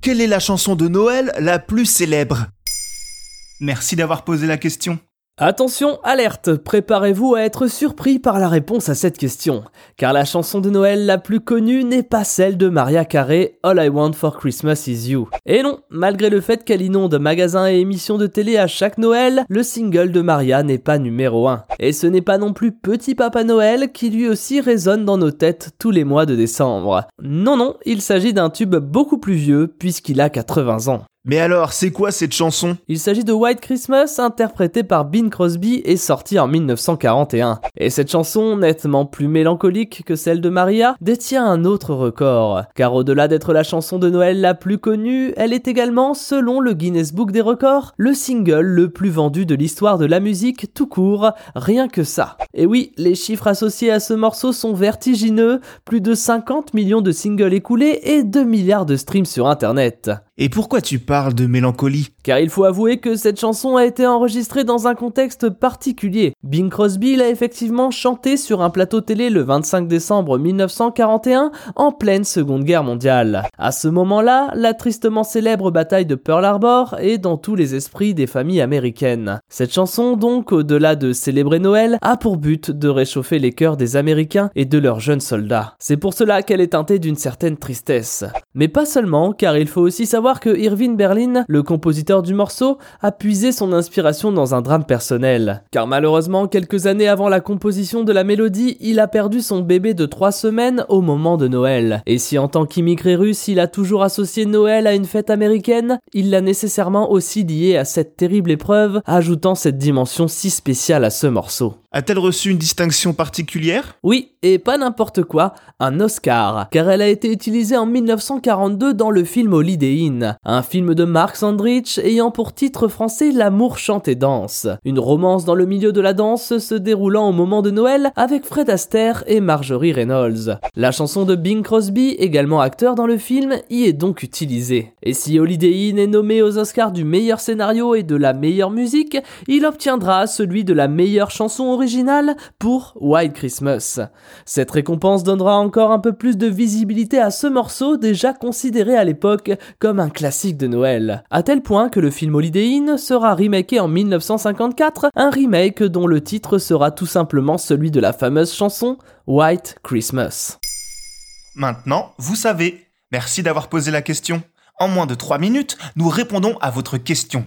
Quelle est la chanson de Noël la plus célèbre? Merci d'avoir posé la question. Attention, alerte, préparez-vous à être surpris par la réponse à cette question, car la chanson de Noël la plus connue n'est pas celle de Maria Carey, All I Want for Christmas is You. Et non, malgré le fait qu'elle inonde magasins et émissions de télé à chaque Noël, le single de Maria n'est pas numéro 1. Et ce n'est pas non plus Petit Papa Noël qui lui aussi résonne dans nos têtes tous les mois de décembre. Non non, il s'agit d'un tube beaucoup plus vieux puisqu'il a 80 ans. Mais alors, c'est quoi cette chanson? Il s'agit de White Christmas, interprétée par Bing Crosby et sortie en 1941. Et cette chanson, nettement plus mélancolique que celle de Maria, détient un autre record. Car au-delà d'être la chanson de Noël la plus connue, elle est également, selon le Guinness Book des records, le single le plus vendu de l'histoire de la musique tout court, rien que ça. Et oui, les chiffres associés à ce morceau sont vertigineux, plus de 50 millions de singles écoulés et 2 milliards de streams sur internet. Et pourquoi tu parles de mélancolie Car il faut avouer que cette chanson a été enregistrée dans un contexte particulier. Bing Crosby l'a effectivement chantée sur un plateau télé le 25 décembre 1941 en pleine Seconde Guerre mondiale. À ce moment-là, la tristement célèbre bataille de Pearl Harbor est dans tous les esprits des familles américaines. Cette chanson donc, au-delà de célébrer Noël, a pour but de réchauffer les cœurs des Américains et de leurs jeunes soldats. C'est pour cela qu'elle est teintée d'une certaine tristesse. Mais pas seulement, car il faut aussi savoir que Irving Berlin, le compositeur du morceau, a puisé son inspiration dans un drame personnel. Car malheureusement, quelques années avant la composition de la mélodie, il a perdu son bébé de 3 semaines au moment de Noël. Et si en tant qu'immigré russe, il a toujours associé Noël à une fête américaine, il l'a nécessairement aussi lié à cette terrible épreuve, ajoutant cette dimension si spéciale à ce morceau. A-t-elle reçu une distinction particulière? Oui, et pas n'importe quoi, un Oscar, car elle a été utilisée en 1942 dans le film Holiday Inn, un film de Mark Sandrich ayant pour titre français L'amour chante et danse, une romance dans le milieu de la danse se déroulant au moment de Noël avec Fred Astaire et Marjorie Reynolds. La chanson de Bing Crosby, également acteur dans le film, y est donc utilisée. Et si Holiday Inn est nommé aux Oscars du meilleur scénario et de la meilleure musique, il obtiendra celui de la meilleure chanson original pour White Christmas. Cette récompense donnera encore un peu plus de visibilité à ce morceau déjà considéré à l'époque comme un classique de Noël, à tel point que le film Holiday sera remaké en 1954, un remake dont le titre sera tout simplement celui de la fameuse chanson White Christmas. Maintenant, vous savez. Merci d'avoir posé la question. En moins de 3 minutes, nous répondons à votre question.